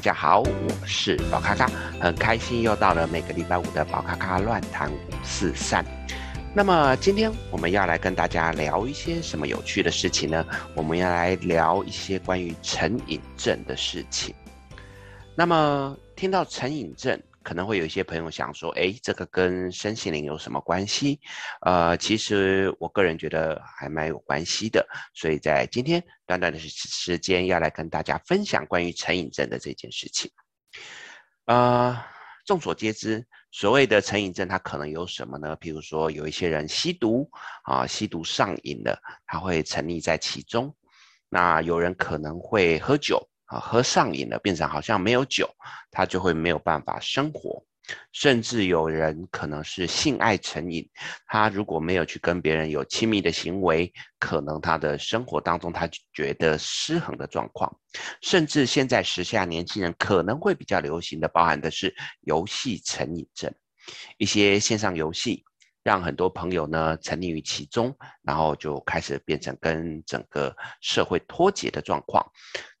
大家好，我是宝咖咖，很开心又到了每个礼拜五的宝咖咖乱谈五四三。那么今天我们要来跟大家聊一些什么有趣的事情呢？我们要来聊一些关于成瘾症的事情。那么听到成瘾症，可能会有一些朋友想说，哎，这个跟身心灵有什么关系？呃，其实我个人觉得还蛮有关系的。所以在今天短短的时时间，要来跟大家分享关于成瘾症的这件事情。呃，众所皆知，所谓的成瘾症，它可能有什么呢？比如说，有一些人吸毒啊，吸毒上瘾了，他会沉溺在其中。那有人可能会喝酒。啊，喝上瘾了，变成好像没有酒，他就会没有办法生活。甚至有人可能是性爱成瘾，他如果没有去跟别人有亲密的行为，可能他的生活当中他觉得失衡的状况。甚至现在时下年轻人可能会比较流行的，包含的是游戏成瘾症，一些线上游戏。让很多朋友呢沉溺于其中，然后就开始变成跟整个社会脱节的状况。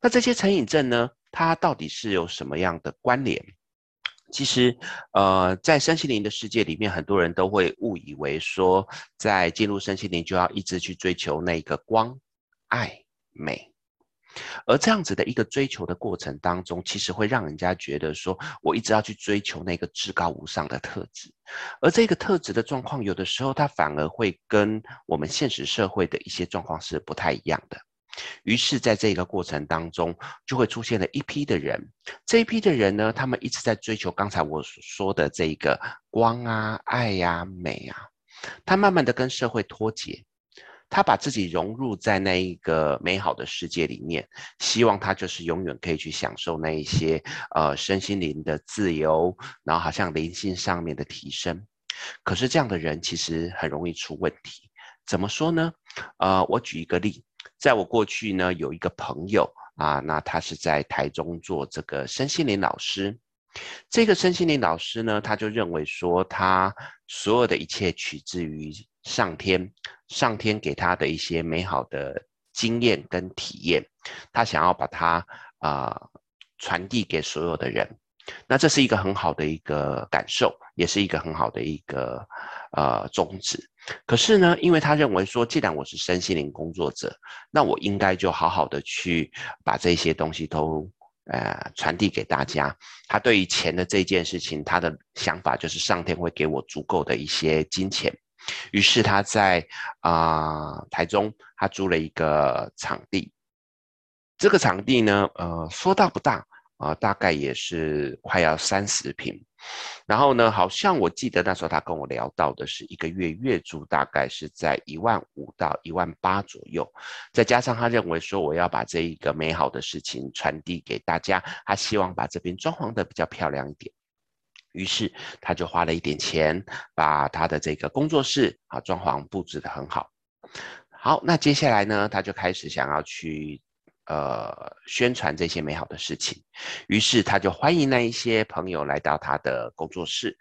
那这些成瘾症呢，它到底是有什么样的关联？其实，呃，在身心灵的世界里面，很多人都会误以为说，在进入身心灵就要一直去追求那个光、爱、美。而这样子的一个追求的过程当中，其实会让人家觉得说，我一直要去追求那个至高无上的特质，而这个特质的状况，有的时候它反而会跟我们现实社会的一些状况是不太一样的。于是，在这个过程当中，就会出现了一批的人，这一批的人呢，他们一直在追求刚才我所说的这个光啊、爱呀、啊、美啊，他慢慢的跟社会脱节。他把自己融入在那一个美好的世界里面，希望他就是永远可以去享受那一些呃身心灵的自由，然后好像灵性上面的提升。可是这样的人其实很容易出问题。怎么说呢？呃，我举一个例，在我过去呢有一个朋友啊，那他是在台中做这个身心灵老师。这个身心灵老师呢，他就认为说他所有的一切取自于上天。上天给他的一些美好的经验跟体验，他想要把它啊、呃、传递给所有的人。那这是一个很好的一个感受，也是一个很好的一个呃宗旨。可是呢，因为他认为说，既然我是身心灵工作者，那我应该就好好的去把这些东西都呃传递给大家。他对于钱的这件事情，他的想法就是上天会给我足够的一些金钱。于是他在啊、台中，他租了一个场地。这个场地呢，呃，说大不大啊、大概也是快要三十平。然后呢，好像我记得那时候他跟我聊到的是一个月月租大概是在一万五到一万八左右。再加上他认为说我要把这一个美好的事情传递给大家，他希望把这边装潢得比较漂亮一点。于是他就花了一点钱，把他的这个工作室啊装潢布置得很好。好，那接下来呢，他就开始想要去呃宣传这些美好的事情。于是他就欢迎那一些朋友来到他的工作室。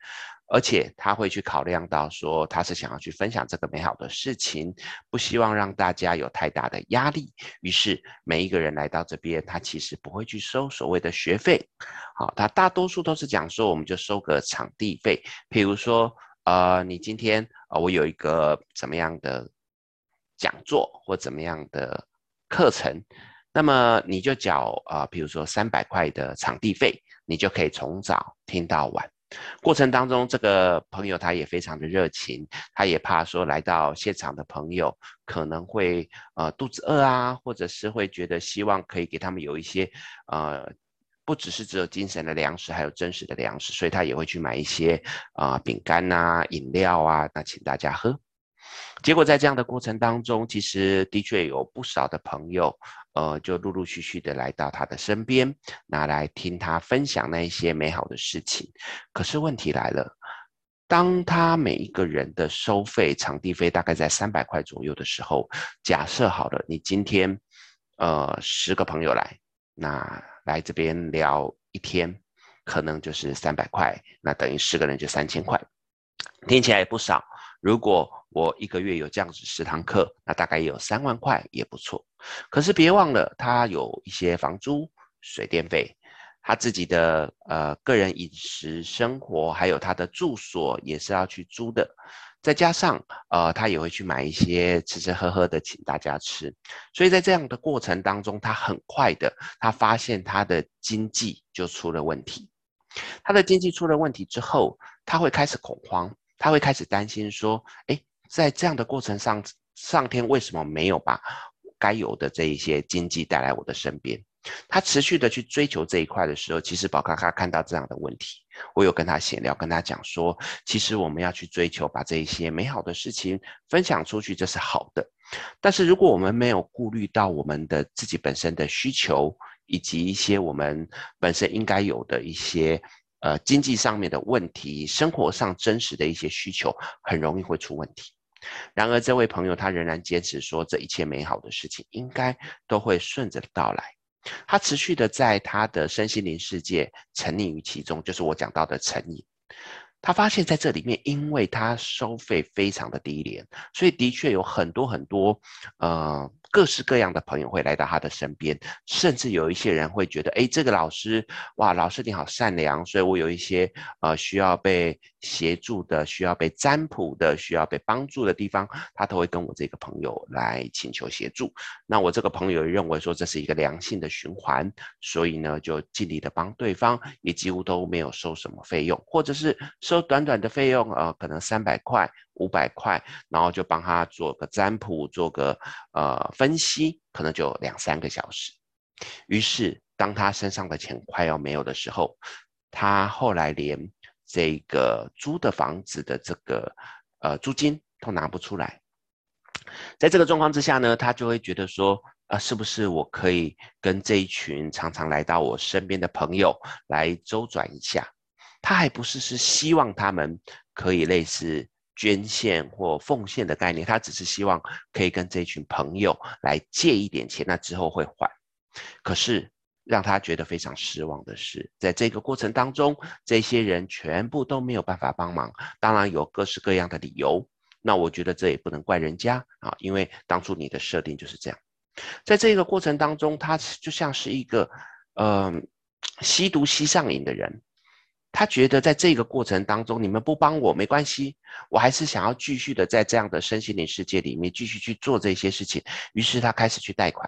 而且他会去考量到说，他是想要去分享这个美好的事情，不希望让大家有太大的压力。于是每一个人来到这边，他其实不会去收所谓的学费，好，他大多数都是讲说，我们就收个场地费。譬如说，呃，你今天呃，我有一个怎么样的讲座或怎么样的课程，那么你就缴呃，比如说三百块的场地费，你就可以从早听到晚。过程当中，这个朋友他也非常的热情，他也怕说来到现场的朋友可能会呃肚子饿啊，或者是会觉得希望可以给他们有一些呃不只是只有精神的粮食，还有真实的粮食，所以他也会去买一些啊、饼干啊、饮料啊，那请大家喝。结果在这样的过程当中，其实的确有不少的朋友，呃，就陆陆续续的来到他的身边，拿来听他分享那一些美好的事情。可是问题来了，当他每一个人的收费场地费大概在三百块左右的时候，假设好了，你今天呃十个朋友来，那来这边聊一天，可能就是三百块，那等于十个人就三千块，听起来也不少。如果我一个月有这样子十堂课，那大概有三万块，也不错。可是别忘了，他有一些房租，水电费，他自己的呃个人饮食生活，还有他的住所也是要去租的。再加上呃，他也会去买一些吃吃喝喝的请大家吃。所以在这样的过程当中，他很快的他发现他的经济就出了问题。他的经济出了问题之后，他会开始恐慌，他会开始担心说：诶，在这样的过程上，上天为什么没有把该有的这一些经济带来我的身边？他持续的去追求这一块的时候，其实宝咖咖看到这样的问题，我有跟他闲聊，跟他讲说，其实我们要去追求把这一些美好的事情分享出去，这是好的。但是如果我们没有顾虑到我们的自己本身的需求，以及一些我们本身应该有的一些呃经济上面的问题，生活上真实的一些需求，很容易会出问题。然而，这位朋友他仍然坚持说，这一切美好的事情应该都会顺着到来。他持续的在他的身心灵世界沉溺于其中，就是我讲到的沉溺。他发现在这里面，因为他收费非常的低廉，所以的确有很多很多，呃。各式各样的朋友会来到他的身边，甚至有一些人会觉得，哎，这个老师，哇，老师你好善良，所以我有一些呃需要被协助的、需要被占卜的、需要被帮助的地方，他都会跟我这个朋友来请求协助。那我这个朋友认为说这是一个良性的循环，所以呢就尽力的帮对方，也几乎都没有收什么费用，或者是收短短的费用，呃，可能三百块。五百块，然后就帮他做个占卜，做个呃分析，可能就两三个小时。于是，当他身上的钱快要没有的时候，他后来连这个租的房子的这个呃租金都拿不出来。在这个状况之下呢，他就会觉得说，啊、呃，是不是我可以跟这一群常常来到我身边的朋友来周转一下？他还不是是希望他们可以类似。捐献或奉献的概念，他只是希望可以跟这群朋友来借一点钱，那之后会还。可是让他觉得非常失望的是，在这个过程当中，这些人全部都没有办法帮忙。当然有各式各样的理由，那我觉得这也不能怪人家啊，因为当初你的设定就是这样。在这个过程当中，他就像是一个嗯、吸毒吸上瘾的人。他觉得在这个过程当中，你们不帮我没关系，我还是想要继续的在这样的身心灵世界里面继续去做这些事情。于是他开始去贷款，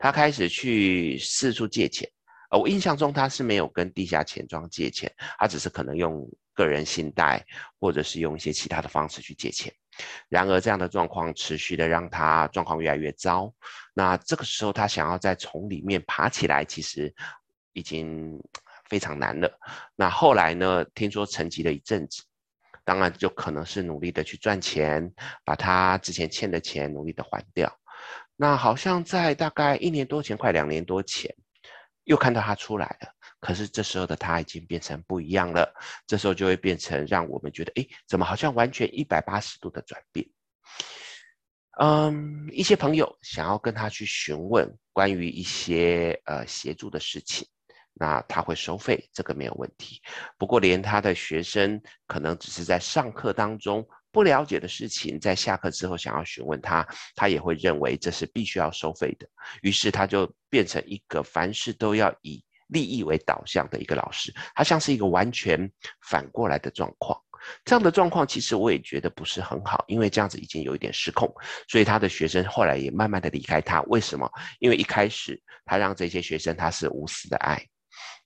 他开始去四处借钱。呃，我印象中他是没有跟地下钱庄借钱，他只是可能用个人信贷或者是用一些其他的方式去借钱。然而这样的状况持续的让他状况越来越糟。那这个时候他想要再从里面爬起来，其实已经。非常难了。那后来呢？听说沉寂了一阵子，当然就可能是努力的去赚钱，把他之前欠的钱努力的还掉。那好像在大概一年多前，快两年多前，又看到他出来了。可是这时候的他已经变成不一样了。这时候就会变成让我们觉得，哎，怎么好像完全一百八十度的转变？嗯，一些朋友想要跟他去询问关于一些呃协助的事情。那他会收费，这个没有问题。不过，连他的学生可能只是在上课当中不了解的事情，在下课之后想要询问他，他也会认为这是必须要收费的。于是，他就变成一个凡事都要以利益为导向的一个老师。他像是一个完全反过来的状况。这样的状况，其实我也觉得不是很好，因为这样子已经有一点失控。所以，他的学生后来也慢慢的离开他。为什么？因为一开始他让这些学生他是无私的爱。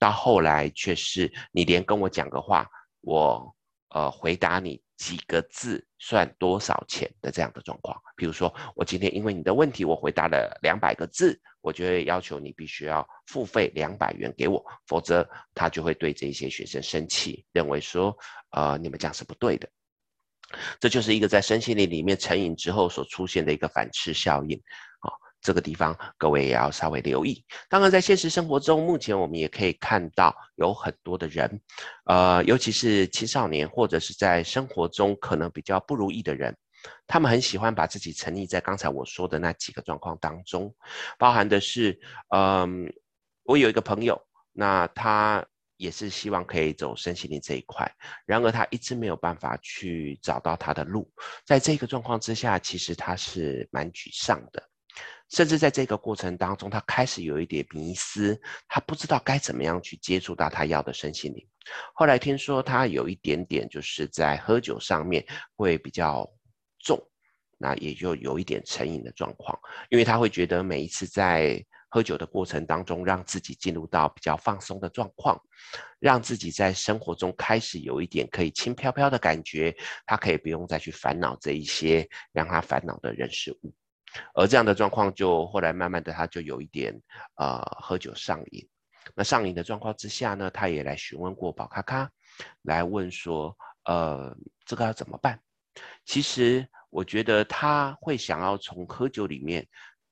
到后来却是你连跟我讲个话，我呃回答你几个字算多少钱的这样的状况。比如说，我今天因为你的问题，我回答了两百个字，我就会要求你必须要付费两百元给我，否则他就会对这些学生生气，认为说呃你们这样是不对的。这就是一个在身心灵里面成瘾之后所出现的一个反斥效应。这个地方各位也要稍微留意。当然，在现实生活中，目前我们也可以看到有很多的人，呃，尤其是青少年或者是在生活中可能比较不如意的人，他们很喜欢把自己沉溺在刚才我说的那几个状况当中，包含的是，嗯，我有一个朋友，那他也是希望可以走身心灵这一块，然而他一直没有办法去找到他的路，在这个状况之下，其实他是蛮沮丧的。甚至在这个过程当中，他开始有一点迷思，他不知道该怎么样去接触到他要的身心灵。后来听说他有一点点就是在喝酒上面会比较重，那也就有一点成瘾的状况，因为他会觉得每一次在喝酒的过程当中，让自己进入到比较放松的状况，让自己在生活中开始有一点可以轻飘飘的感觉，他可以不用再去烦恼这一些让他烦恼的人事物。而这样的状况，就后来慢慢的，他就有一点呃喝酒上瘾。那上瘾的状况之下呢，他也来询问过宝咖咖，来问说，呃，这个要怎么办？其实我觉得他会想要从喝酒里面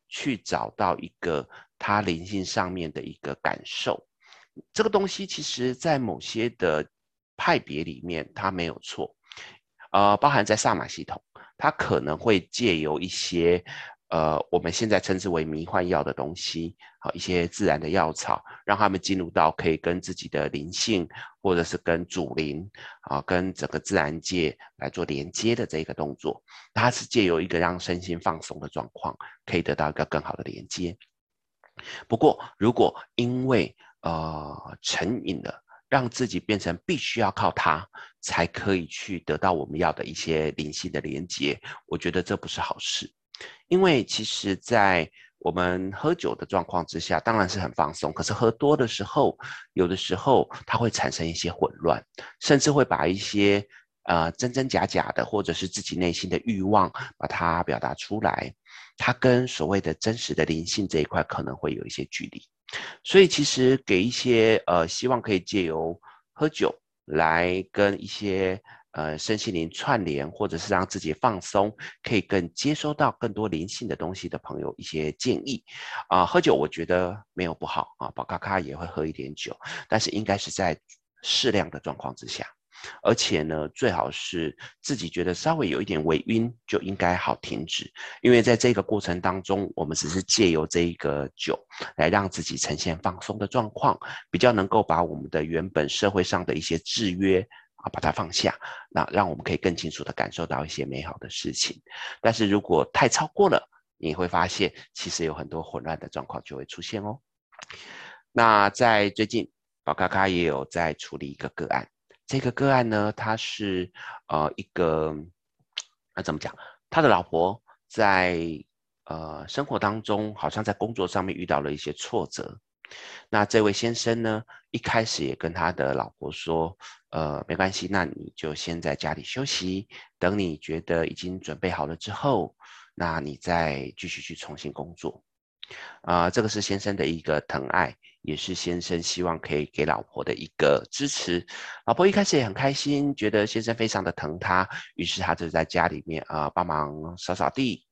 去找到一个他灵性上面的一个感受。这个东西其实在某些的派别里面，它没有错，呃，包含在萨满系统，它可能会借由一些。呃，我们现在称之为迷幻药的东西，好，一些自然的药草，让他们进入到可以跟自己的灵性，或者是跟主灵啊，跟整个自然界来做连接的这个动作，它是借由一个让身心放松的状况，可以得到一个更好的连接。不过，如果因为呃成瘾了，让自己变成必须要靠它才可以去得到我们要的一些灵性的连接，我觉得这不是好事。因为其实，在我们喝酒的状况之下，当然是很放松。可是喝多的时候，有的时候它会产生一些混乱，甚至会把一些呃真真假假的，或者是自己内心的欲望，把它表达出来。它跟所谓的真实的灵性这一块可能会有一些距离。所以，其实给一些呃希望可以借由喝酒来跟一些。呃，身心灵串联，或者是让自己放松，可以更接收到更多灵性的东西的朋友一些建议啊、喝酒我觉得没有不好啊，宝咖咖也会喝一点酒，但是应该是在适量的状况之下，而且呢，最好是自己觉得稍微有一点微晕就应该好停止，因为在这个过程当中，我们只是借由这一个酒来让自己呈现放松的状况，比较能够把我们的原本社会上的一些制约。啊，把它放下，那让我们可以更清楚地感受到一些美好的事情。但是如果太超过了，你会发现其实有很多混乱的状况就会出现哦。那在最近，宝咖咖也有在处理一个个案。这个个案呢，他是呃一个，那怎么讲？他的老婆在呃生活当中，好像在工作上面遇到了一些挫折。那这位先生呢，一开始也跟他的老婆说，呃，没关系，那你就先在家里休息，等你觉得已经准备好了之后，那你再继续去重新工作。啊、这个是先生的一个疼爱，也是先生希望可以给老婆的一个支持。老婆一开始也很开心，觉得先生非常的疼她，于是她就在家里面啊、帮忙扫扫地，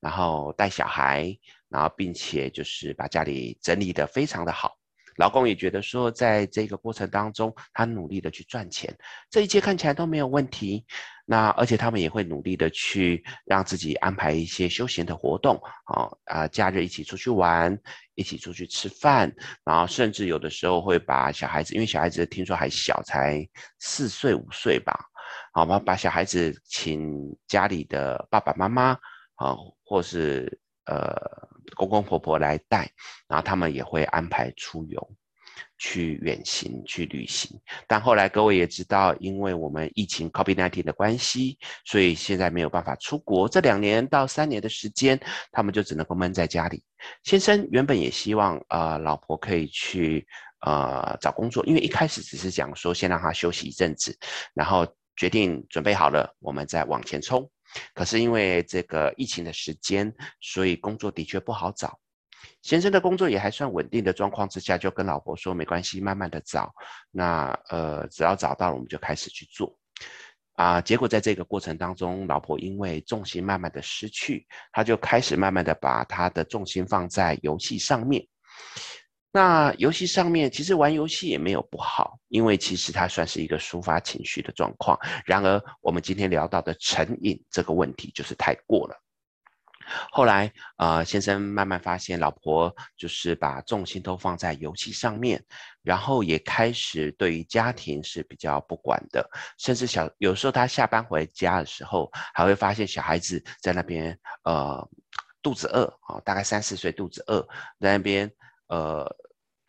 然后带小孩。然后，并且就是把家里整理得非常的好，老公也觉得说，在这个过程当中，他努力的去赚钱，这一切看起来都没有问题。那而且他们也会努力的去让自己安排一些休闲的活动，啊啊，假日一起出去玩，一起出去吃饭，然后甚至有的时候会把小孩子，因为小孩子听说还小，才四岁五岁吧，好吗？把小孩子请家里的爸爸妈妈，啊，或是呃。公公婆婆来带，然后他们也会安排出游，去远行，去旅行。但后来各位也知道，因为我们疫情 COVID-19 的关系，所以现在没有办法出国。这两年到三年的时间，他们就只能够闷在家里。先生原本也希望，呃，老婆可以去呃找工作，因为一开始只是讲说先让他休息一阵子，然后决定准备好了，我们再往前冲。可是因为这个疫情的时间，所以工作的确不好找。先生的工作也还算稳定的状况之下，就跟老婆说没关系，慢慢的找。那呃，只要找到了，我们就开始去做。啊、结果在这个过程当中，老婆因为重心慢慢的失去，她就开始慢慢的把她的重心放在游戏上面。那游戏上面其实玩游戏也没有不好，因为其实它算是一个抒发情绪的状况。然而，我们今天聊到的成瘾这个问题就是太过了。后来，呃，先生慢慢发现老婆就是把重心都放在游戏上面，然后也开始对于家庭是比较不管的，甚至小有时候他下班回家的时候，还会发现小孩子在那边呃。肚子饿啊，大概三四岁肚子饿，在那边呃，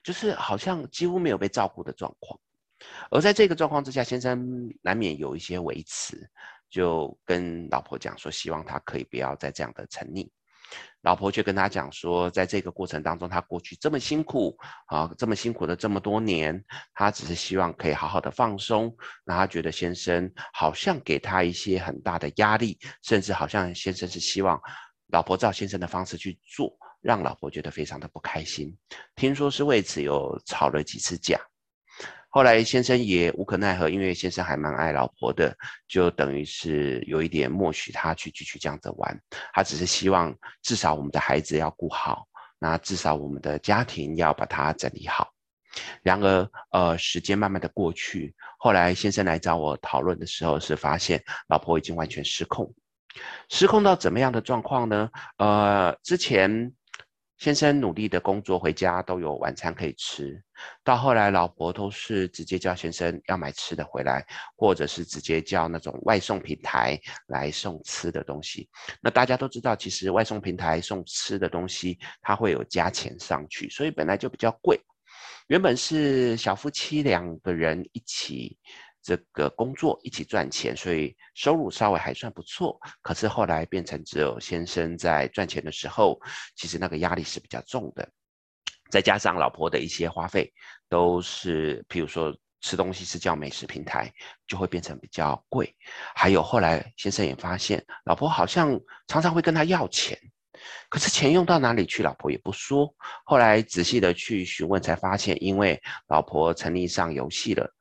就是好像几乎没有被照顾的状况。而在这个状况之下，先生难免有一些维持，就跟老婆讲说，希望他可以不要再这样的沉溺。老婆却跟他讲说，在这个过程当中，他过去这么辛苦啊，这么辛苦的这么多年，他只是希望可以好好的放松。那他觉得先生好像给他一些很大的压力，甚至好像先生是希望老婆照先生的方式去做，让老婆觉得非常的不开心。听说是为此有吵了几次架。后来先生也无可奈何，因为先生还蛮爱老婆的，就等于是有一点默许他去继续这样子玩。他只是希望至少我们的孩子要顾好，那至少我们的家庭要把它整理好。然而，呃，时间慢慢的过去，后来先生来找我讨论的时候，是发现老婆已经完全失控，失控到怎么样的状况呢？呃，之前。先生努力的工作，回家都有晚餐可以吃。到后来，老婆都是直接叫先生要买吃的回来，或者是直接叫那种外送平台来送吃的东西。那大家都知道，其实外送平台送吃的东西，它会有加钱上去，所以本来就比较贵。原本是小夫妻两个人一起。这个工作一起赚钱，所以收入稍微还算不错。可是后来变成只有先生在赚钱的时候，其实那个压力是比较重的。再加上老婆的一些花费，都是譬如说吃东西是叫美食平台，就会变成比较贵。还有后来先生也发现，老婆好像常常会跟他要钱，可是钱用到哪里去，老婆也不说。后来仔细的去询问，才发现因为老婆沉迷上游戏了。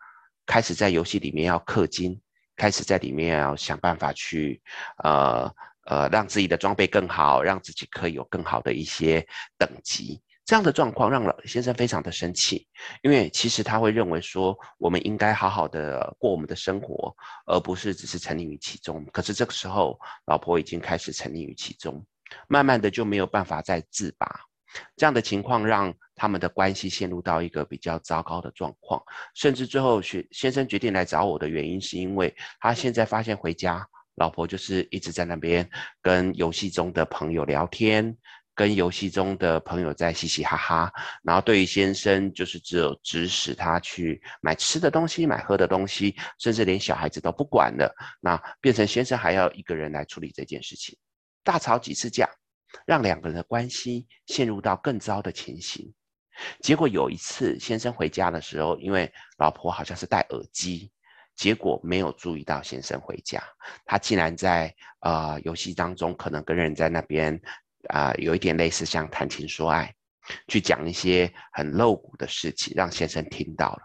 开始在游戏里面要氪金，开始在里面要想办法去，呃呃，让自己的装备更好，让自己可以有更好的一些等级。这样的状况让老先生非常的生气，因为其实他会认为说，我们应该好好的过我们的生活，而不是只是沉溺于其中。可是这个时候，老婆已经开始沉溺于其中，慢慢的就没有办法再自拔。这样的情况让他们的关系陷入到一个比较糟糕的状况，甚至最后学先生决定来找我的原因，是因为他现在发现回家，老婆就是一直在那边跟游戏中的朋友聊天，跟游戏中的朋友在嘻嘻哈哈，然后对于先生就是只有指使他去买吃的东西、买喝的东西，甚至连小孩子都不管了，那变成先生还要一个人来处理这件事情，大吵几次架。让两个人的关系陷入到更糟的情形。结果有一次，先生回家的时候，因为老婆好像是戴耳机，结果没有注意到先生回家。他竟然在呃游戏当中，可能跟人在那边啊、有一点类似像谈情说爱，去讲一些很露骨的事情，让先生听到了，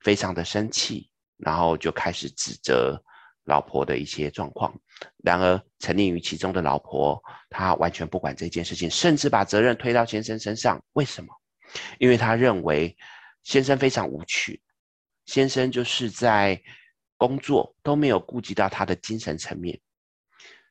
非常的生气，然后就开始指责。老婆的一些状况，然而沉溺于其中的老婆，她完全不管这件事情，甚至把责任推到先生身上。为什么？因为她认为先生非常无趣，先生就是在工作都没有顾及到他的精神层面。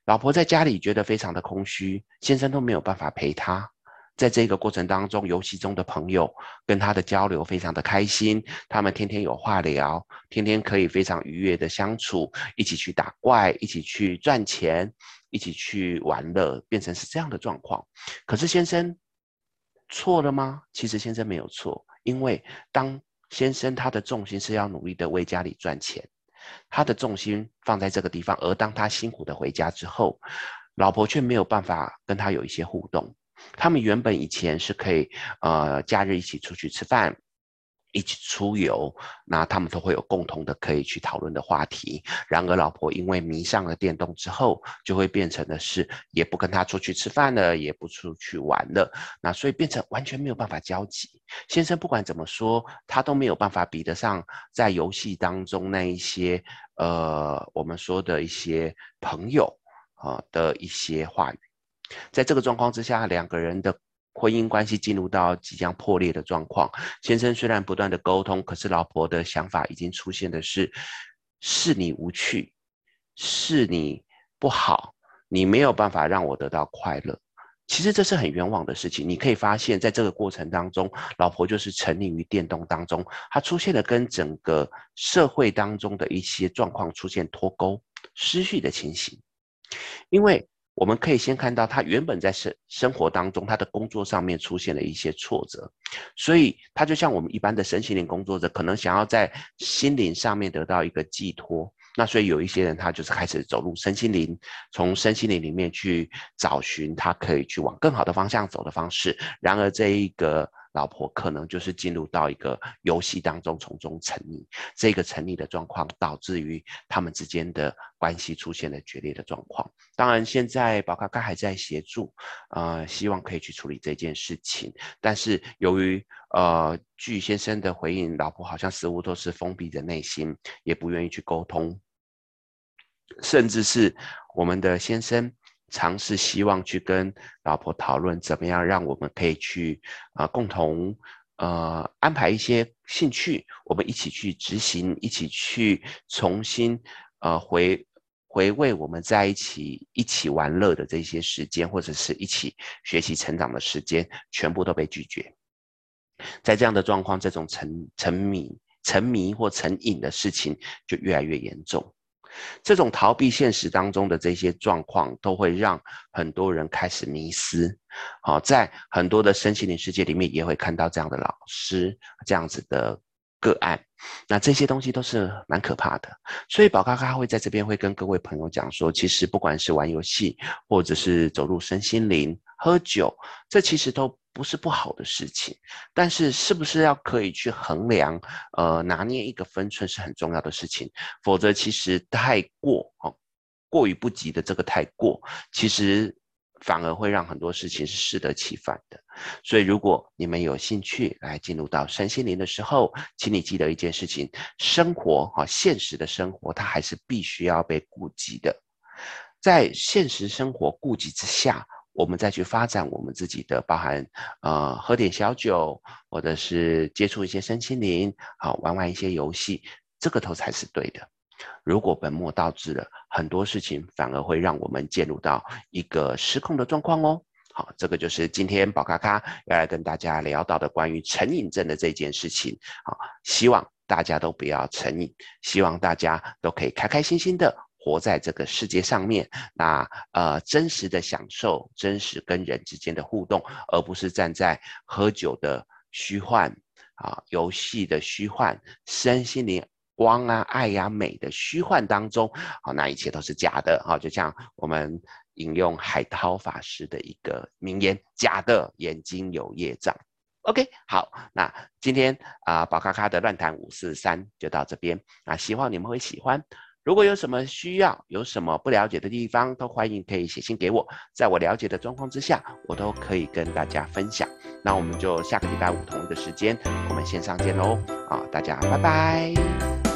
老婆在家里觉得非常的空虚，先生都没有办法陪她。在这个过程当中，游戏中的朋友跟他的交流非常的开心，他们天天有话聊，天天可以非常愉悦的相处，一起去打怪，一起去赚钱，一起去玩乐，变成是这样的状况。可是先生错了吗？其实先生没有错，因为当先生他的重心是要努力的为家里赚钱，他的重心放在这个地方，而当他辛苦的回家之后，老婆却没有办法跟他有一些互动。他们原本以前是可以，呃，假日一起出去吃饭，一起出游，那他们都会有共同的可以去讨论的话题。然而，老婆因为迷上了电动之后，就会变成的是，也不跟他出去吃饭了，也不出去玩了，那所以变成完全没有办法交集。先生不管怎么说，他都没有办法比得上在游戏当中那一些，呃，我们说的一些朋友啊、的一些话语。在这个状况之下，两个人的婚姻关系进入到即将破裂的状况。先生虽然不断的沟通，可是老婆的想法已经出现的是：是你无趣，是你不好，你没有办法让我得到快乐。其实这是很冤枉的事情。你可以发现，在这个过程当中，老婆就是沉溺于电动当中，她出现了跟整个社会当中的一些状况出现脱钩、失序的情形，因为。我们可以先看到他原本在生生活当中，他的工作上面出现了一些挫折，所以他就像我们一般的身心灵工作者，可能想要在心灵上面得到一个寄托。那所以有一些人他就是开始走入身心灵，从身心灵里面去找寻他可以去往更好的方向走的方式。然而这一个。老婆可能就是进入到一个游戏当中，从中沉溺。这个沉溺的状况导致于他们之间的关系出现了决裂的状况。当然，现在宝咖咖还在协助，呃，希望可以去处理这件事情。但是由于呃，据先生的回应，老婆好像似乎都是封闭的内心，也不愿意去沟通，甚至是我们的先生。尝试希望去跟老婆讨论怎么样让我们可以去啊、共同呃安排一些兴趣，我们一起去执行，一起去重新呃回回味我们在一起一起玩乐的这些时间，或者是一起学习成长的时间，全部都被拒绝。在这样的状况，这种沉沉迷、沉迷或成瘾的事情就越来越严重。这种逃避现实当中的这些状况，都会让很多人开始迷失。好，在很多的身心灵世界里面，也会看到这样的老师这样子的个案。那这些东西都是蛮可怕的。所以宝咖咖会在这边会跟各位朋友讲说，其实不管是玩游戏，或者是走入身心灵、喝酒，这其实都。不是不好的事情，但是是不是要可以去衡量，呃，拿捏一个分寸是很重要的事情。否则，其实太过哦，过于不及的这个太过，其实反而会让很多事情是适得其反的。所以，如果你们有兴趣来进入到身心灵的时候，请你记得一件事情：生活啊，现实的生活，它还是必须要被顾及的。在现实生活顾及之下。我们再去发展我们自己的，包含呃喝点小酒，或者是接触一些身心灵，好玩玩一些游戏，这个头才是对的。如果本末倒置了，很多事情反而会让我们进入到一个失控的状况哦。好，这个就是今天宝咖咖要来跟大家聊到的关于成瘾症的这件事情。好，希望大家都不要成瘾，希望大家都可以开开心心的。活在这个世界上面，那呃，真实的享受，真实跟人之间的互动，而不是站在喝酒的虚幻啊，游戏的虚幻，身心灵光啊、爱呀、美的虚幻当中，好，那一切都是假的啊！就像我们引用海涛法师的一个名言：“假的眼睛有业障。” OK，好，那今天啊，宝咖咖的乱谈五四三就到这边啊，希望你们会喜欢。如果有什么需要，有什么不了解的地方，都欢迎可以写信给我，在我了解的状况之下，我都可以跟大家分享。那我们就下个礼拜五同一个时间，我们线上见喽！啊，大家拜拜。